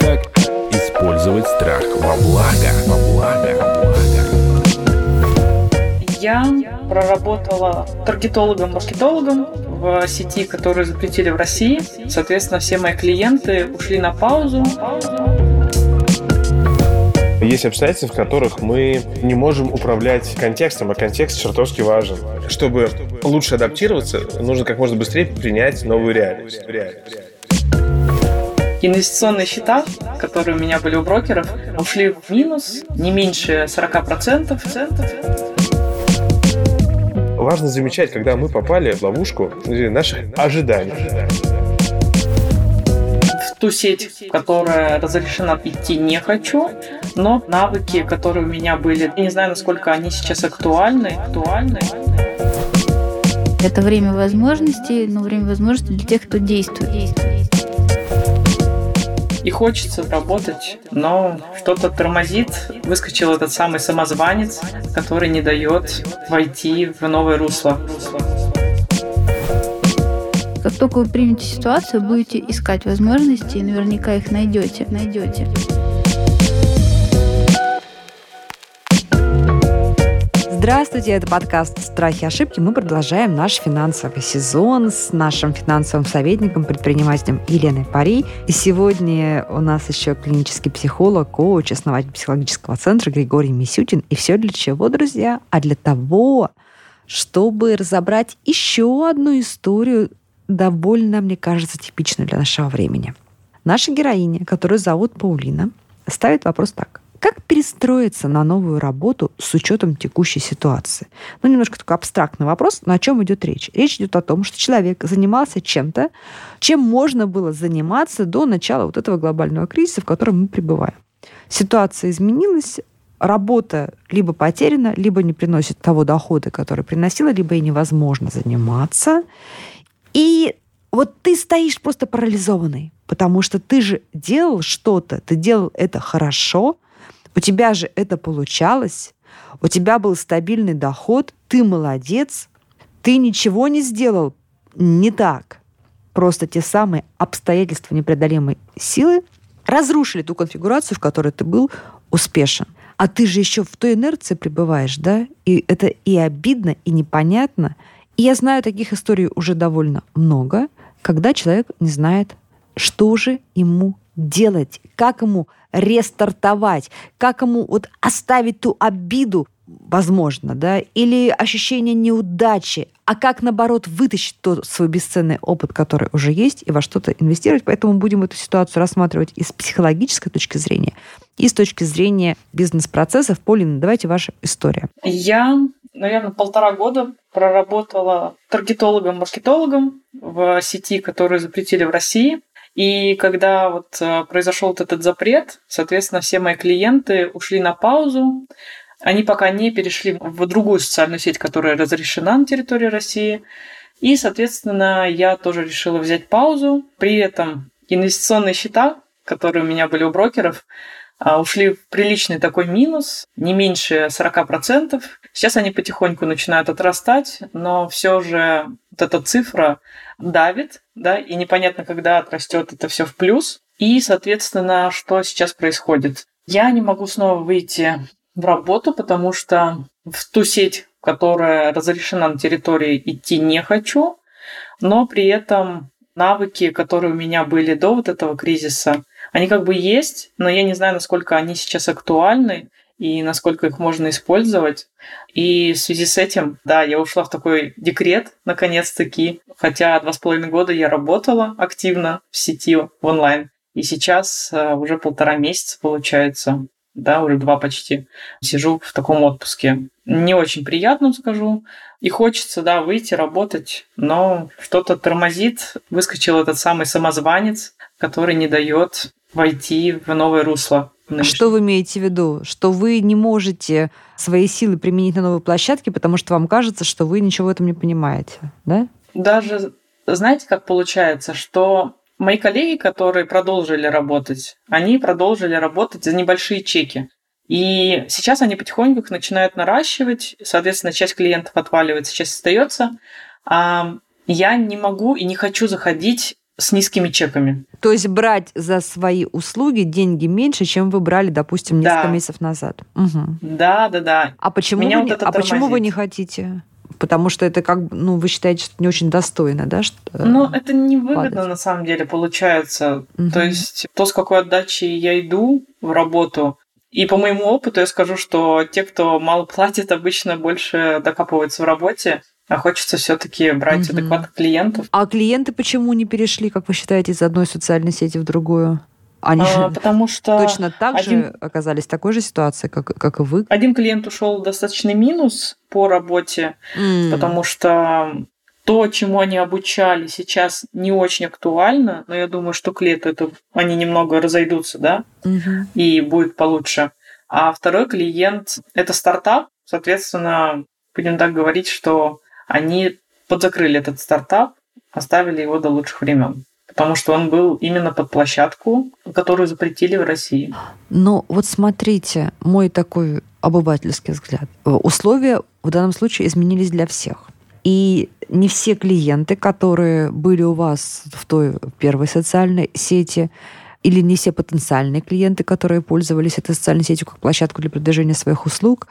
Как использовать страх во благо? Во благо. Во благо. Я проработала таргетологом-маркетологом в сети, которую запретили в России. Соответственно, все мои клиенты ушли на паузу. Есть обстоятельства, в которых мы не можем управлять контекстом, а контекст чертовски важен. Чтобы лучше адаптироваться, нужно как можно быстрее принять новую реальность. Инвестиционные счета, которые у меня были у брокеров, ушли в минус не меньше 40%. Важно замечать, когда мы попали в ловушку наших ожиданий. В ту сеть, которая разрешена идти не хочу, но навыки, которые у меня были, я не знаю, насколько они сейчас актуальны, актуальны. Это время возможностей, но время возможностей для тех, кто действует. И хочется работать, но что-то тормозит. Выскочил этот самый самозванец, который не дает войти в новое русло. Как только вы примете ситуацию, будете искать возможности и наверняка их найдете. Найдете. Здравствуйте, это подкаст «Страхи и ошибки». Мы продолжаем наш финансовый сезон с нашим финансовым советником, предпринимателем Еленой Пари. И сегодня у нас еще клинический психолог, коуч, основатель психологического центра Григорий Мисютин. И все для чего, друзья? А для того, чтобы разобрать еще одну историю, довольно, мне кажется, типичную для нашего времени. Наша героиня, которую зовут Паулина, ставит вопрос так. Как перестроиться на новую работу с учетом текущей ситуации? Ну, немножко такой абстрактный вопрос, но о чем идет речь? Речь идет о том, что человек занимался чем-то, чем можно было заниматься до начала вот этого глобального кризиса, в котором мы пребываем. Ситуация изменилась, работа либо потеряна, либо не приносит того дохода, который приносила, либо и невозможно заниматься. И вот ты стоишь просто парализованный, потому что ты же делал что-то, ты делал это хорошо, у тебя же это получалось, у тебя был стабильный доход, ты молодец, ты ничего не сделал не так. Просто те самые обстоятельства непреодолимой силы разрушили ту конфигурацию, в которой ты был успешен. А ты же еще в той инерции пребываешь, да? И это и обидно, и непонятно. И я знаю таких историй уже довольно много, когда человек не знает, что же ему делать, как ему рестартовать, как ему вот оставить ту обиду, возможно, да, или ощущение неудачи, а как, наоборот, вытащить тот свой бесценный опыт, который уже есть, и во что-то инвестировать. Поэтому будем эту ситуацию рассматривать и с психологической точки зрения, и с точки зрения бизнес-процессов. Полина, давайте ваша история. Я, наверное, полтора года проработала таргетологом-маркетологом в сети, которую запретили в России. И когда вот э, произошел вот этот запрет, соответственно, все мои клиенты ушли на паузу. Они пока не перешли в другую социальную сеть, которая разрешена на территории России. И, соответственно, я тоже решила взять паузу. При этом инвестиционные счета, которые у меня были у брокеров, ушли в приличный такой минус, не меньше 40%. Сейчас они потихоньку начинают отрастать, но все же вот эта цифра давит, да, и непонятно, когда отрастет это все в плюс. И, соответственно, что сейчас происходит? Я не могу снова выйти в работу, потому что в ту сеть, которая разрешена на территории, идти не хочу, но при этом навыки, которые у меня были до вот этого кризиса, они как бы есть, но я не знаю, насколько они сейчас актуальны и насколько их можно использовать. И в связи с этим, да, я ушла в такой декрет, наконец-таки, хотя два с половиной года я работала активно в сети, в онлайн. И сейчас э, уже полтора месяца, получается, да, уже два почти, сижу в таком отпуске. Не очень приятно, скажу. И хочется, да, выйти, работать, но что-то тормозит. Выскочил этот самый самозванец, который не дает войти в новое русло. Что вы имеете в виду? Что вы не можете свои силы применить на новой площадке, потому что вам кажется, что вы ничего в этом не понимаете, да? Даже, знаете, как получается, что мои коллеги, которые продолжили работать, они продолжили работать за небольшие чеки. И сейчас они потихоньку их начинают наращивать, соответственно, часть клиентов отваливается, часть остается. А я не могу и не хочу заходить с низкими чеками. То есть брать за свои услуги деньги меньше, чем вы брали, допустим, несколько Да. месяцев назад. Угу. Да, да, да. А почему, Меня вы, вот не, а почему вы не хотите? Потому что это как ну, вы считаете, что не очень достойно, да? Что, Ну, это невыгодно падать. на самом деле получается. Мгм. То есть то, с какой отдачей я иду в работу, и по моему опыту я скажу, что те, кто мало платит, обычно больше докапываются в работе, а хочется все-таки брать Мгм. адекватных клиентов. А клиенты почему не перешли, как вы считаете, из одной социальной сети в другую? Они А, потому что точно так один- же оказались в такой же ситуации, как, как и вы? один клиент ушел в достаточный минус по работе, М. потому что то, чему они обучали, сейчас не очень актуально, но я думаю, что к лету это они немного разойдутся, да, Мгм. и будет получше. А второй клиент – это стартап, соответственно, будем так говорить, что они подзакрыли этот стартап, оставили его до лучших времен. Потому что он был именно под площадку, которую запретили в России. Ну, вот смотрите, мой такой обывательский взгляд. Условия в данном случае изменились для всех. И не все клиенты, которые были у вас в той первой социальной сети, или не все потенциальные клиенты, которые пользовались этой социальной сетью как площадку для продвижения своих услуг,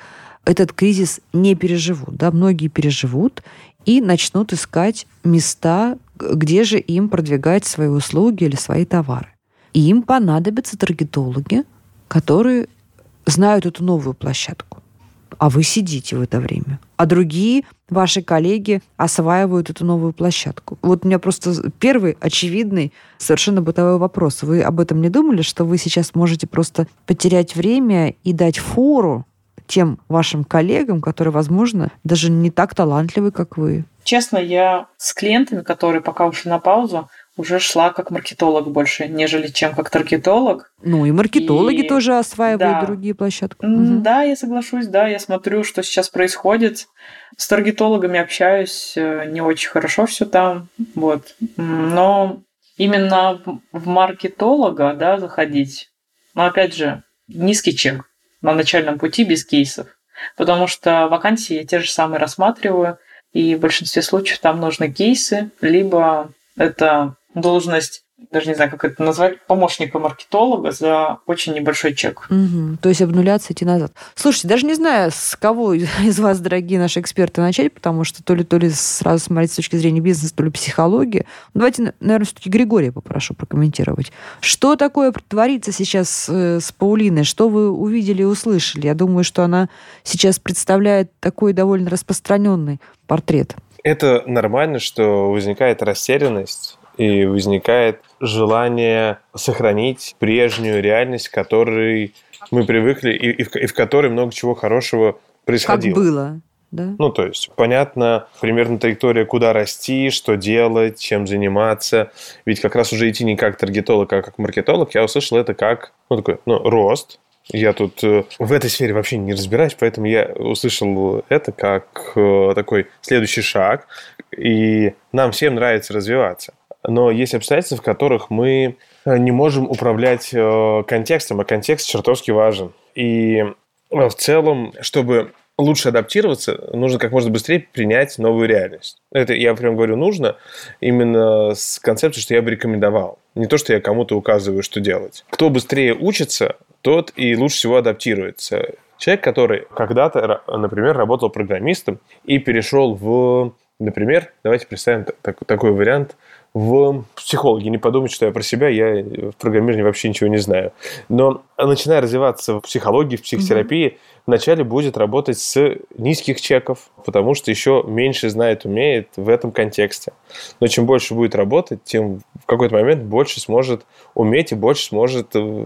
этот кризис не переживут. Да? Многие переживут и начнут искать места, где же им продвигать свои услуги или свои товары. И им понадобятся таргетологи, которые знают эту новую площадку. А вы сидите в это время. А другие ваши коллеги осваивают эту новую площадку. Вот у меня просто первый очевидный, совершенно бытовой вопрос. Вы об этом не думали, что вы сейчас можете просто потерять время и дать фору тем вашим коллегам, которые, возможно, даже не так талантливы, как вы? Честно, я с клиентами, которые пока ушли на паузу, уже шла как маркетолог больше, нежели чем как таргетолог. Ну и маркетологи И- тоже осваивают да. другие площадки. Мгм. Да, я соглашусь, да, я смотрю, что сейчас происходит. С таргетологами общаюсь, э, не очень хорошо все там, вот. Но именно в маркетолога, да, заходить, но опять же, низкий чек на начальном пути без кейсов, потому что вакансии я те же самые рассматриваю, и в большинстве случаев там нужны кейсы, либо это должность, даже не знаю, как это назвать, помощника маркетолога за очень небольшой чек. Мгм. То есть обнуляться, идти назад. Слушайте, даже не знаю, с кого из вас, дорогие наши эксперты, начать, потому что то ли, то ли сразу смотреть с точки зрения бизнеса, то ли психологии. Давайте, наверное, все-таки Григория попрошу прокомментировать. Что такое творится сейчас э, с Паулиной? Что вы увидели и услышали? Я думаю, что она сейчас представляет такой довольно распространенный портрет. Это нормально, что возникает растерянность и возникает желание сохранить прежнюю реальность, к которой мы привыкли и, и в, и в которой много чего хорошего Как происходило. было, да? Ну, то есть, понятно, примерно траектория, куда расти, что делать, чем заниматься. Ведь как раз уже идти не как таргетолог, а как маркетолог, я услышал это как, ну, такой, ну, рост. Я тут э, в этой сфере вообще не разбираюсь, поэтому я услышал это как э, такой следующий шаг. И нам всем нравится развиваться. Но есть обстоятельства, в которых мы э, не можем управлять э, контекстом, а контекст чертовски важен. И э, в целом, чтобы лучше адаптироваться, нужно как можно быстрее принять новую реальность. Это я прям говорю нужно именно с концепцией, что я бы рекомендовал. Не то, что я кому-то указываю, что делать. Кто быстрее учится, тот и лучше всего адаптируется. Человек, который когда-то, например, работал программистом и перешел в, например, давайте представим та- так- такой вариант, в психологи. Не подумайте, что я про себя, я в программировании вообще ничего не знаю. Но начиная развиваться в психологии, в психотерапии, вначале будет работать с низких чеков, потому что еще меньше знает, умеет в этом контексте. Но чем больше будет работать, тем в какой-то момент больше сможет уметь и больше сможет э,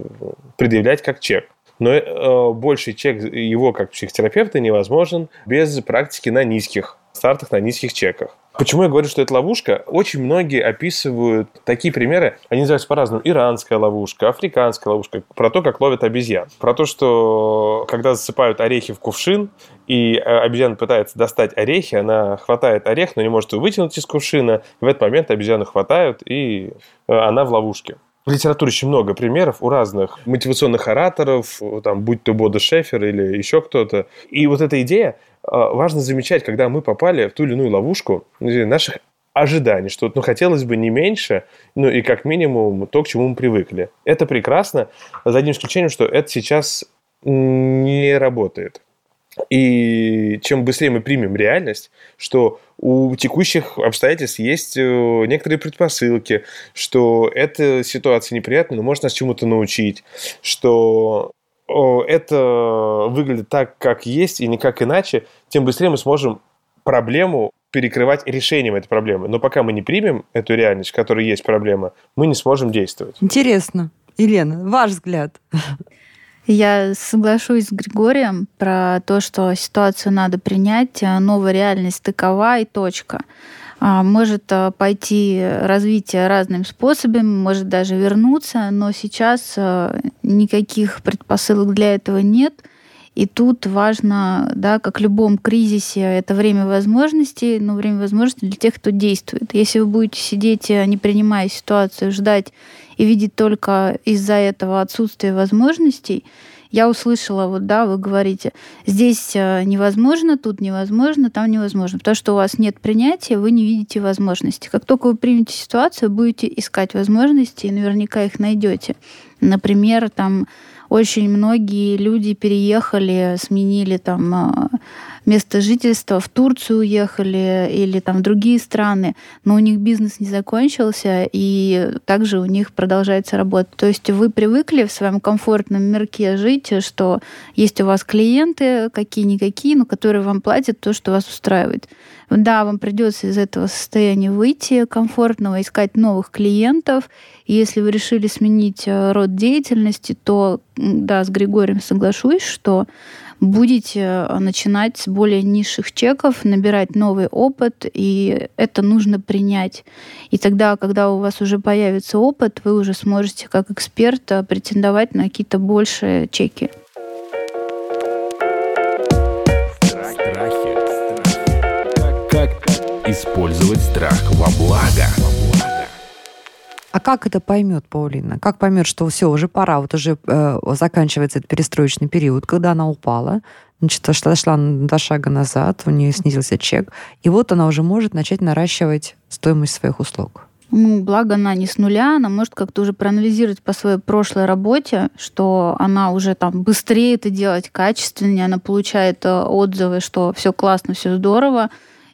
предъявлять как чек. Но э, больший чек его как психотерапевта невозможен без практики на низких стартах, на низких чеках. Почему я говорю, что это ловушка? Очень многие описывают такие примеры, они называются по-разному. Иранская ловушка, африканская ловушка, про то, как ловят обезьян. Про то, что когда засыпают орехи в кувшин, и э, обезьяна пытается достать орехи, она хватает орех, но не может его вытянуть из кувшина. В этот момент обезьяну хватают, и э, она в ловушке. В литературе очень много примеров у разных мотивационных ораторов, там, будь то Бода Шефер или еще кто-то. И вот эта идея, а, важно замечать, когда мы попали в ту или иную ловушку наших ожиданий, что ну, хотелось бы не меньше, ну и как минимум то, к чему мы привыкли. Это прекрасно, за одним исключением, что это сейчас не работает. И чем быстрее мы примем реальность, что у текущих обстоятельств есть э, некоторые предпосылки, что эта ситуация неприятная, но может нас чему-то научить, что это выглядит так, как есть, и никак иначе, тем быстрее мы сможем проблему перекрывать решением этой проблемы. Но пока мы не примем эту реальность, в которой есть проблема, мы не сможем действовать. Интересно. Елена, ваш взгляд. Я соглашусь с Григорием про то, что ситуацию надо принять, а новая реальность такова и точка. А, может а, пойти развитие разным способами, может даже вернуться, но сейчас никаких предпосылок для этого нет. И тут важно, да, как в любом кризисе, это время возможностей, но время возможностей для тех, кто действует. Если вы будете сидеть, не принимая ситуацию, ждать и видеть только из-за этого отсутствие возможностей, я услышала, вот да, вы говорите, здесь э, невозможно, тут невозможно, там невозможно. Потому что у вас нет принятия, вы не видите возможности. Как только вы примете ситуацию, будете искать возможности и наверняка их найдете. Например, там очень многие люди переехали, сменили там а, место жительства, в Турцию уехали или там в другие страны, но у них бизнес не закончился, и также у них продолжается работа. То есть вы привыкли в своем комфортном мирке жить, что есть у вас клиенты какие-никакие, но которые вам платят то, что вас устраивает. Да, вам придется из этого состояния выйти комфортного, искать новых клиентов. И если вы решили сменить э, род деятельности, то, да, с Григорием соглашусь, что будете э, начинать с более низших чеков, набирать новый опыт, и это нужно принять. И тогда, когда у вас уже появится опыт, вы уже сможете как эксперт э, претендовать на какие-то большие чеки. использовать страх во благо. А как это поймет Паулина? Как поймет, что все, уже пора, вот уже э, заканчивается этот перестроечный период, когда она упала, значит, на два шага назад, у нее снизился чек, и вот она уже может начать наращивать стоимость своих услуг. Ну, благо она не с нуля, она может как-то уже проанализировать по своей прошлой работе, что она уже там быстрее это делать, качественнее, она получает э, отзывы, что все классно, все здорово,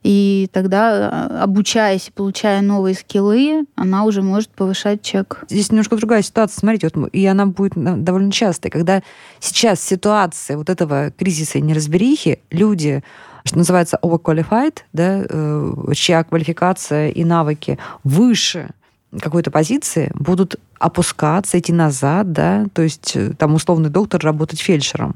и тогда, э, обучаясь и получая новые скиллы, она уже может повышать чек. Здесь немножко другая ситуация. Смотрите, вот, и она будет довольно частой. Когда сейчас ситуация вот этого кризиса и неразберихи, люди что называется overqualified, да, э, чья квалификация и навыки выше какой-то позиции, будут опускаться, идти назад, да, то есть э, там условный доктор работать фельдшером.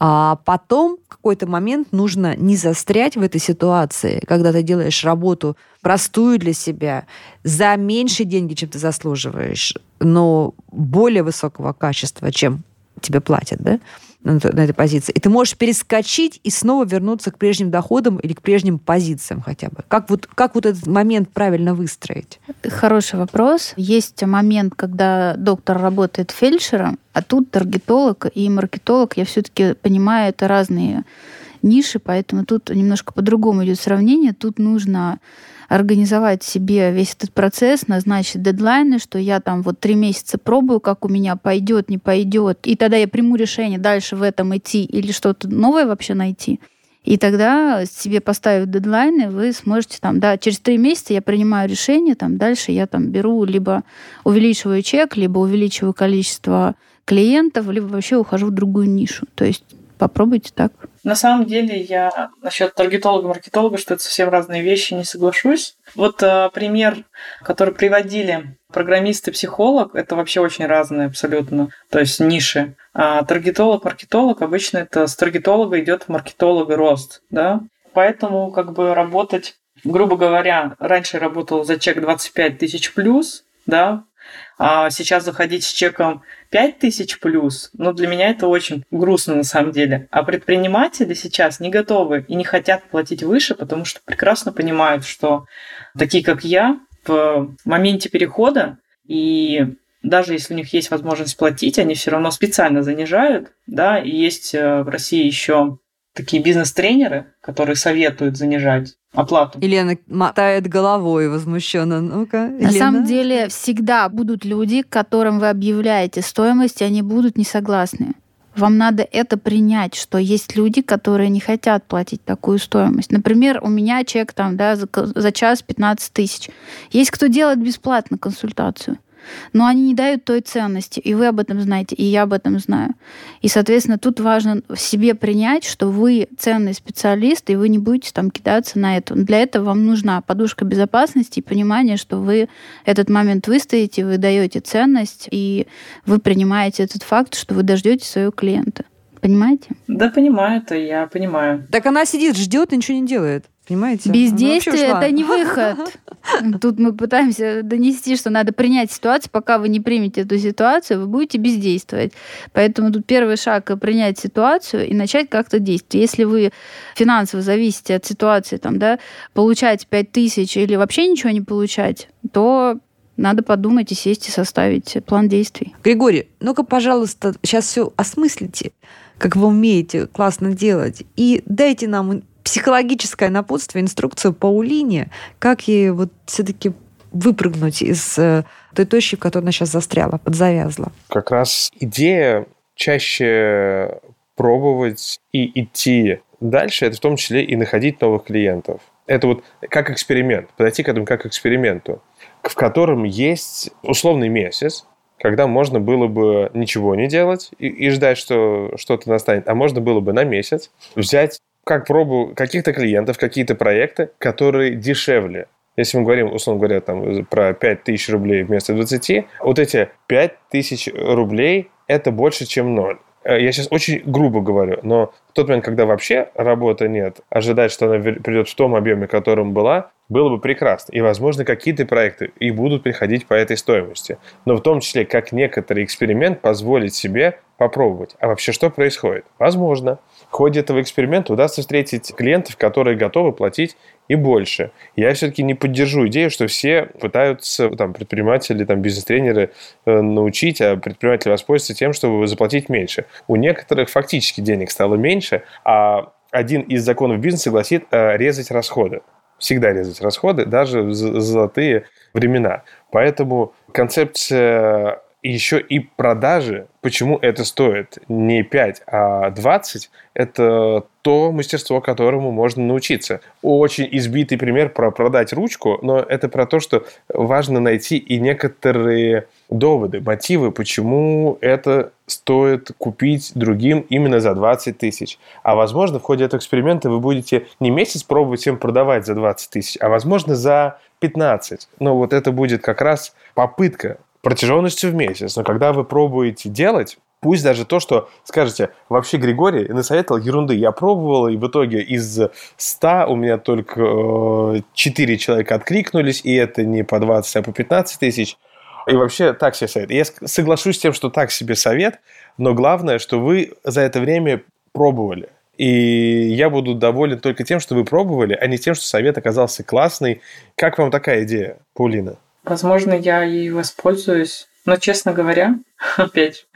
А потом в какой-то момент нужно не застрять в этой ситуации, когда ты делаешь работу простую для себя, за меньшие деньги, чем ты заслуживаешь, но более высокого качества, чем тебе платят, да? На, на этой позиции. И ты можешь перескочить и снова вернуться к прежним доходам или к прежним позициям хотя бы. Как вот, как вот этот момент правильно выстроить? Хороший вопрос. Есть момент, когда доктор работает фельдшером, а тут таргетолог и маркетолог, я все-таки понимаю, это разные ниши, поэтому тут немножко по-другому идет сравнение. Тут нужно организовать себе весь этот процесс, назначить дедлайны, что я там вот три месяца пробую, как у меня пойдет, не пойдет, и тогда я приму решение дальше в этом идти или что-то новое вообще найти. И тогда себе поставив дедлайны, вы сможете там, да, через три месяца я принимаю решение, там дальше я там беру либо увеличиваю чек, либо увеличиваю количество клиентов, либо вообще ухожу в другую нишу. То есть попробуйте так. На самом деле я насчет таргетолога-маркетолога, что это совсем разные вещи, не соглашусь. Вот э, пример, который приводили программист и психолог, это вообще очень разные абсолютно, то есть ниши. А таргетолог-маркетолог обычно это с таргетолога идет в маркетолога рост, да. Поэтому как бы работать, грубо говоря, раньше работал за чек 25 тысяч плюс, да, а сейчас заходить с чеком 5000 плюс, ну, для меня это очень грустно на самом деле. А предприниматели сейчас не готовы и не хотят платить выше, потому что прекрасно понимают, что такие, как я, в моменте перехода и даже если у них есть возможность платить, они все равно специально занижают, да, и есть э, в России еще такие бизнес-тренеры, которые советуют занижать оплату. Елена мотает головой возмущенно. Ну-ка, На самом деле всегда будут люди, которым вы объявляете стоимость, и они будут не согласны. Вам надо это принять, что есть люди, которые не хотят платить такую стоимость. Например, у меня чек там, да, за, за час 15 тысяч. Есть кто делает бесплатно консультацию но они не дают той ценности, и вы об этом знаете, и я об этом знаю. И, соответственно, тут важно в себе принять, что вы ценный специалист, и вы не будете там кидаться на это. Для этого вам нужна подушка безопасности и понимание, что вы этот момент выстоите, вы даете ценность, и вы принимаете этот факт, что вы дождете своего клиента. Понимаете? Да, понимаю это, я понимаю. Так она сидит, ждет и ничего не делает. Понимаете? Бездействие – это не выход. Тут мы пытаемся донести, что надо принять ситуацию. Пока вы не примете эту ситуацию, вы будете бездействовать. Поэтому тут первый шаг – принять ситуацию и начать как-то действовать. Если вы финансово зависите от ситуации, там, да, получать 5 тысяч или вообще ничего не получать, то надо подумать и сесть и составить план действий. Григорий, ну-ка, пожалуйста, сейчас все осмыслите, как вы умеете классно делать, и дайте нам психологическое напутствие, инструкцию Паулине, как ей вот все-таки выпрыгнуть из э, той точки, в которой она сейчас застряла, подзавязла. Как раз идея чаще пробовать и идти дальше, это в том числе и находить новых клиентов. Это вот как эксперимент, подойти к этому как к эксперименту, в котором есть условный месяц, когда можно было бы ничего не делать и, и ждать, что что-то настанет, а можно было бы на месяц взять как пробу каких-то клиентов, какие-то проекты, которые дешевле. Если мы говорим, условно говоря, там, про 5 тысяч рублей вместо 20, вот эти 5 тысяч рублей – это больше, чем ноль. Э, я сейчас очень грубо говорю, но в тот момент, когда вообще работы нет, ожидать, что она придет в том объеме, которым была, было бы прекрасно. И, возможно, какие-то проекты и будут приходить по этой стоимости. Но в том числе, как некоторый эксперимент позволить себе попробовать. А вообще что происходит? Возможно, в ходе этого эксперимента удастся встретить клиентов, которые готовы платить и больше. Я все-таки не поддержу идею, что все пытаются, там, предприниматели, там, бизнес-тренеры э, научить, а предприниматели воспользуются тем, чтобы заплатить меньше. У некоторых фактически денег стало меньше, а один из законов бизнеса гласит э, резать расходы. Всегда резать расходы, даже в золотые времена. Поэтому концепция еще и продажи, почему это стоит не 5, а 20, это то мастерство, которому можно научиться. Очень избитый пример про продать ручку, но это про то, что важно найти и некоторые доводы, мотивы, почему это стоит купить другим именно за 20 тысяч. А возможно, в ходе этого эксперимента вы будете не месяц пробовать всем продавать за 20 тысяч, а возможно за 15. Но вот это будет как раз попытка протяженностью в месяц. Но когда вы пробуете делать, Пусть даже то, что скажете, вообще Григорий насоветовал ерунды. Я пробовал, и в итоге из 100 у меня только 4 э, человека откликнулись, и это не по 20, а по 15 тысяч. И вообще так себе совет. Я соглашусь с тем, что так себе совет, но главное, что вы за это время пробовали. И я буду доволен только тем, что вы пробовали, а не тем, что совет оказался классный. Как вам такая идея, Паулина? Возможно, я ей воспользуюсь. Но, честно говоря, опять,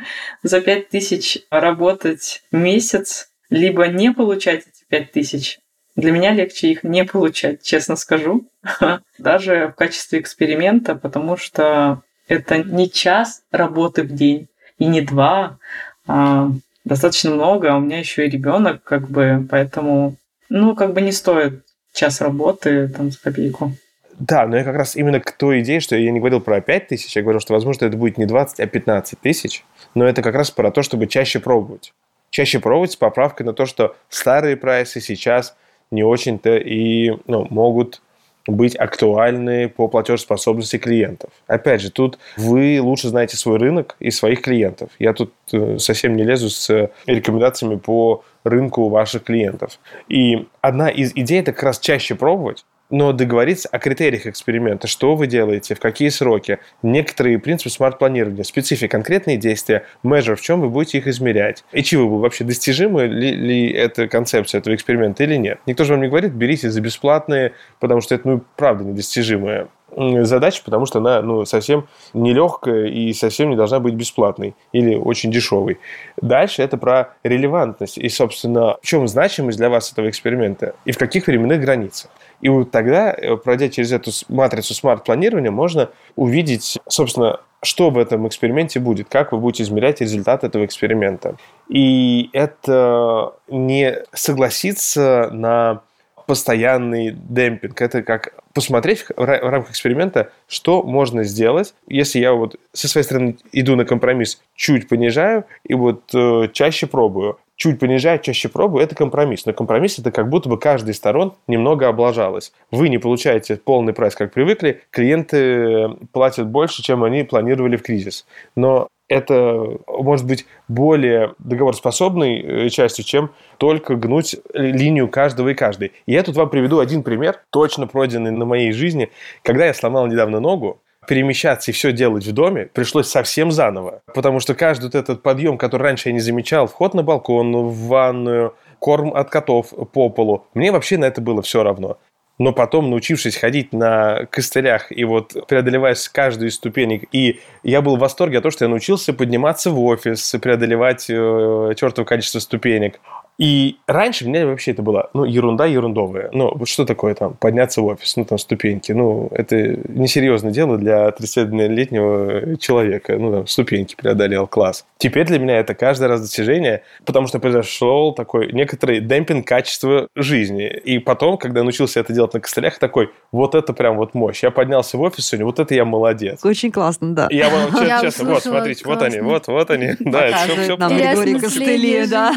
за пять тысяч работать месяц, либо не получать эти пять тысяч, для меня легче их не получать, честно скажу, даже в качестве эксперимента, потому что это не час работы в день и не два, а достаточно много, а у меня еще и ребенок, как бы, поэтому, ну, как бы не стоит час работы там за копейку. Да, но я как раз именно к той идее, что я не говорил про 5 тысяч, я говорил, что, возможно, это будет не 20, а 15 тысяч, но это как раз про то, чтобы чаще пробовать. Чаще пробовать с поправкой на то, что старые прайсы сейчас не очень-то и ну, могут быть актуальны по платежеспособности клиентов. Опять же, тут вы лучше знаете свой рынок и своих клиентов. Я тут э, совсем не лезу с рекомендациями по рынку ваших клиентов. И одна из идей – это как раз чаще пробовать, но договориться о критериях эксперимента, что вы делаете, в какие сроки, некоторые принципы смарт-планирования, специфика, конкретные действия, measure, в чем вы будете их измерять, и чего вообще достижимы ли, ли эта концепция этого эксперимента или нет. Никто же вам не говорит, берите за бесплатные, потому что это, ну, правда, недостижимое. задача, потому что она ну, совсем нелегкая и совсем не должна быть бесплатной или очень дешевой. Дальше это про релевантность и, собственно, в чем значимость для вас этого эксперимента и в каких временных границах. И вот тогда, э, пройдя через эту матрицу смарт-планирования, можно увидеть, собственно, что в этом эксперименте будет, как вы будете измерять результат этого эксперимента. И это не согласиться на постоянный демпинг. Это как посмотреть в рамках эксперимента, что можно сделать, если я вот со своей стороны иду на компромисс, чуть понижаю и вот э, чаще пробую чуть понижаю, чаще пробую, это компромисс. Но компромисс это как будто бы каждая из сторон немного облажалась. Вы не получаете полный прайс, как привыкли, клиенты платят больше, чем они планировали в кризис. Но это может быть более договороспособной э, частью, чем только гнуть линию каждого и каждой. И я тут вам приведу один пример, точно пройденный на моей жизни. Когда я сломал недавно ногу, перемещаться и все делать в доме пришлось совсем заново. Потому что каждый вот этот подъем, который раньше я не замечал, вход на балкон, в ванную, корм от котов по полу, мне вообще на это было все равно. Но потом, научившись ходить на костылях и вот преодолевая каждую из ступенек, и я был в восторге от того, что я научился подниматься в офис, преодолевать э, чертово количество ступенек. И раньше мне вообще это было, ну, ерунда ерундовая. Ну, вот что такое там, подняться в офис, ну, там, ступеньки. Ну, это несерьезное дело для 31-летнего человека. Ну, там, ступеньки преодолел, класс. Теперь для меня это каждый раз достижение, потому что произошел такой некоторый демпинг качества жизни. И потом, когда научился это делать на костылях, такой, вот это прям вот мощь. Я поднялся в офис сегодня, вот это я молодец. Очень классно, да. Я вам честно, вот, смотрите, вот они, вот, вот они. Да, все, все. Нам Григорий Костыли, да.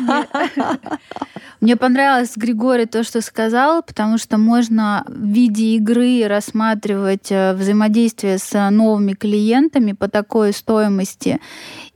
Мне понравилось, Григорий, то, что сказал, потому что можно в виде игры рассматривать э, взаимодействие с новыми клиентами по такой стоимости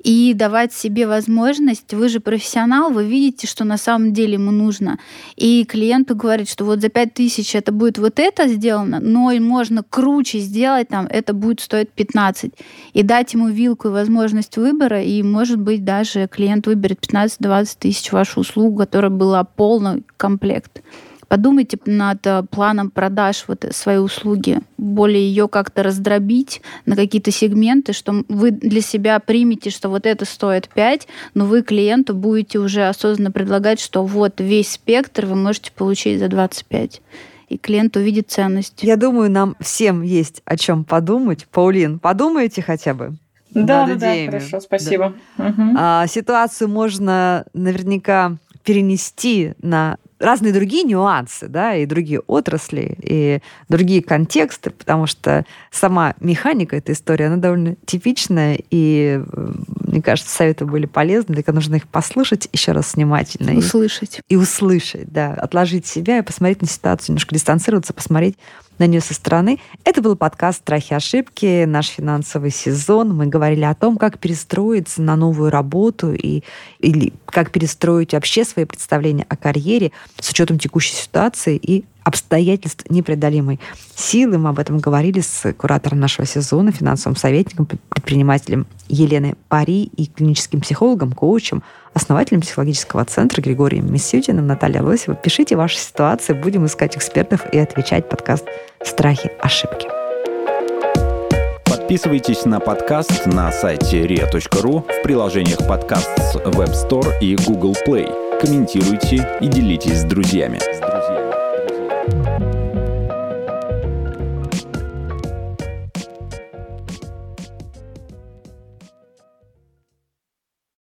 и давать себе возможность, вы же профессионал, вы видите, что на самом деле ему нужно. И клиенту говорит, что вот за 5 тысяч это будет вот это сделано, но и можно круче сделать, там, это будет стоить 15. И дать ему вилку и возможность выбора, и, может быть, даже клиент выберет 15-20 тысяч вашу услугу, которая была полный комплект. Подумайте над э, планом продаж вот своей услуги, более ее как-то раздробить на какие-то сегменты, что вы для себя примете, что вот это стоит 5, но вы клиенту будете уже осознанно предлагать, что вот весь спектр вы можете получить за 25 и клиент увидит ценность. Я думаю, нам всем есть о чем подумать. Паулин, подумайте хотя бы. Да, да, да, хорошо, спасибо. Да. Угу. А, ситуацию можно наверняка перенести на разные другие нюансы, да, и другие отрасли, и другие контексты, потому что сама механика этой истории, она довольно типичная, и мне кажется, советы были полезны, только нужно их послушать еще раз внимательно. Услышать. И, и услышать, да, отложить себя и посмотреть на ситуацию, немножко дистанцироваться, посмотреть на нее со стороны. Это был подкаст «Страхи и ошибки», наш финансовый сезон. Мы говорили о том, как перестроиться на новую работу и, или как перестроить вообще свои представления о карьере с учетом текущей ситуации и обстоятельств непреодолимой силы. Мы об этом говорили с куратором нашего сезона, финансовым советником, предпринимателем Еленой Пари и клиническим психологом, коучем, основателем психологического центра Григорием Мисютиным, Наталья Лосева. Пишите ваши ситуации, будем искать экспертов и отвечать подкаст «Страхи, ошибки». Подписывайтесь на подкаст на сайте ria.ru в приложениях подкаст с Web Store и Google Play. Комментируйте и делитесь с друзьями.